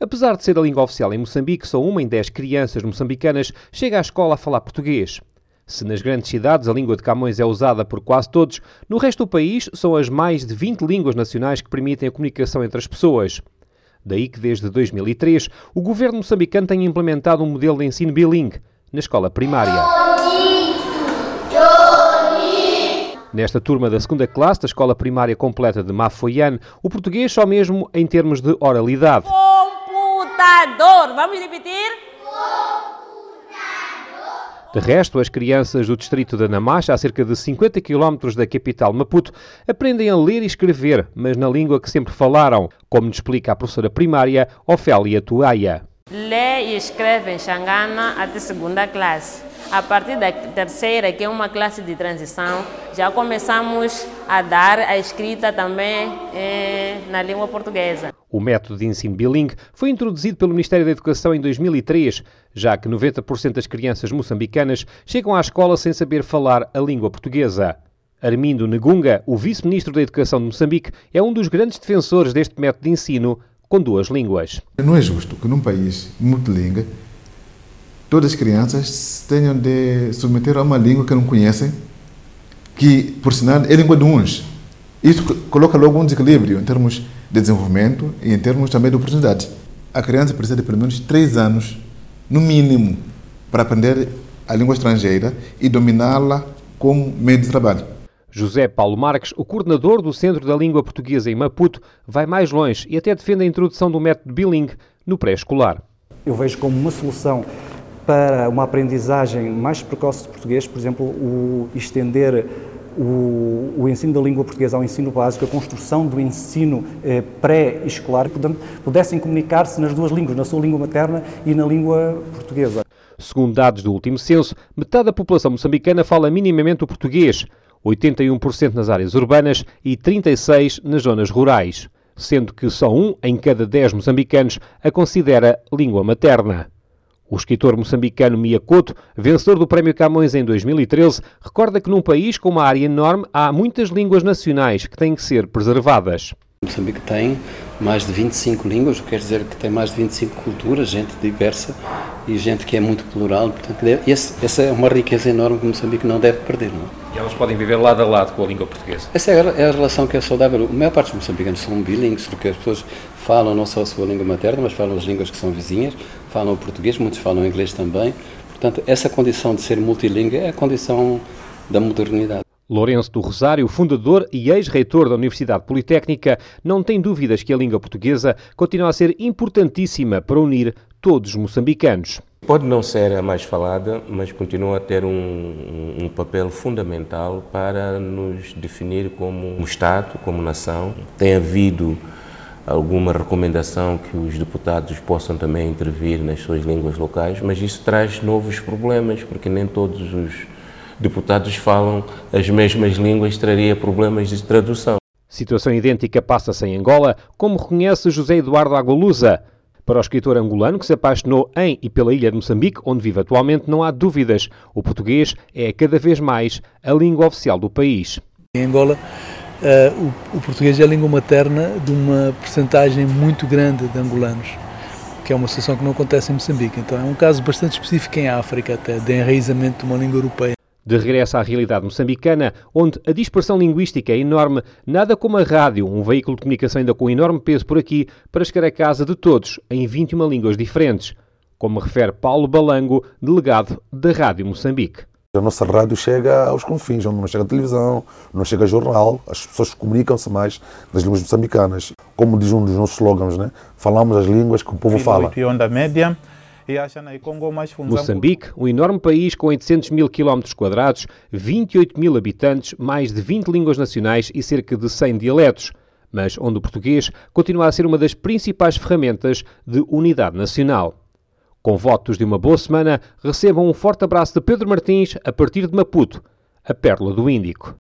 Apesar de ser a língua oficial em Moçambique, só uma em dez crianças moçambicanas chega à escola a falar português. Se nas grandes cidades a língua de Camões é usada por quase todos, no resto do país são as mais de 20 línguas nacionais que permitem a comunicação entre as pessoas. Daí que desde 2003 o governo moçambicano tem implementado um modelo de ensino bilingue na escola primária. Nesta turma da segunda classe da escola primária completa de Mafoiane, o português só mesmo em termos de oralidade. Computador, vamos repetir? De resto, as crianças do distrito de Namacha, a cerca de 50 km da capital Maputo, aprendem a ler e escrever, mas na língua que sempre falaram, como nos explica a professora primária Ofélia Tuaia. Lê e escreve em Xangana até segunda classe. A partir da terceira, que é uma classe de transição, já começamos a dar a escrita também eh, na língua portuguesa. O método de ensino bilingue foi introduzido pelo Ministério da Educação em 2003, já que 90% das crianças moçambicanas chegam à escola sem saber falar a língua portuguesa. Armindo Negunga, o vice-ministro da Educação de Moçambique, é um dos grandes defensores deste método de ensino com duas línguas. Não é justo que num país multilingue todas as crianças tenham de submeter a uma língua que não conhecem, que, por sinal, é língua de uns. Isso coloca logo um desequilíbrio em termos de desenvolvimento e em termos também de oportunidades. A criança precisa de pelo menos três anos, no mínimo, para aprender a língua estrangeira e dominá-la como meio de trabalho. José Paulo Marques, o coordenador do Centro da Língua Portuguesa em Maputo, vai mais longe e até defende a introdução do método bilingue no pré-escolar. Eu vejo como uma solução para uma aprendizagem mais precoce de português, por exemplo, o estender o, o, ensino da língua portuguesa ao ensino básico, a construção do ensino eh, pré-escolar, pudessem comunicar-se nas duas línguas, na sua língua materna e na língua portuguesa. Segundo dados do último censo, metade da população moçambicana fala minimamente o português, 81% nas áreas urbanas e 36% nas zonas rurais, sendo que só um em cada 10 moçambicanos a considera língua materna. O escritor moçambicano Mia Couto, vencedor do Prémio Camões em 2013, recorda que num país com uma área enorme há muitas línguas nacionais que têm que ser preservadas. Moçambique tem mais de 25 línguas, quer dizer que tem mais de 25 culturas, gente diversa e gente que é muito plural. Portanto, esse, essa é uma riqueza enorme que Moçambique não deve perder. Não? É? E elas podem viver lado a lado com a língua portuguesa? Essa é a, é a relação que é saudável. A maior parte dos moçambicanos são bilíngues, porque as pessoas falam não só a sua língua materna, mas falam as línguas que são vizinhas, falam português, muitos falam inglês também. Portanto, essa condição de ser multilingue é a condição da modernidade. Lourenço do Rosário, fundador e ex-reitor da Universidade Politécnica, não tem dúvidas que a língua portuguesa continua a ser importantíssima para unir todos os moçambicanos. Pode não ser a mais falada, mas continua a ter um, um papel fundamental para nos definir como Estado, como nação. Tem havido alguma recomendação que os deputados possam também intervir nas suas línguas locais, mas isso traz novos problemas, porque nem todos os deputados falam as mesmas línguas, traria problemas de tradução. Situação idêntica passa-se em Angola, como reconhece José Eduardo Agualusa. Para o escritor angolano que se apaixonou em e pela ilha de Moçambique, onde vive atualmente, não há dúvidas. O português é cada vez mais a língua oficial do país. Em Angola, uh, o, o, português é a língua materna de uma percentagem muito grande de angolanos, que é uma situação que não acontece em Moçambique. Então é um caso bastante específico em África, até, de enraizamento de uma língua europeia. De regresso à realidade moçambicana, onde a dispersão linguística é enorme, nada como a rádio, um veículo de comunicação ainda com enorme peso por aqui, para chegar à casa de todos, em 21 línguas diferentes, como refere Paulo Balango, delegado da Rádio Moçambique. A nossa rádio chega aos confins, onde não chega a televisão, não chega a jornal, as pessoas comunicam-se mais nas línguas moçambicanas. Como diz um dos nossos slogans, né? falamos as línguas que o povo fala. média Moçambique, um enorme país com 800 mil quilómetros quadrados, 28 mil habitantes, mais de 20 línguas nacionais e cerca de 100 dialetos, mas onde o português continua a ser uma das principais ferramentas de unidade nacional. Com votos de uma boa semana, recebam um forte abraço de Pedro Martins a partir de Maputo, a Pérola do Índico.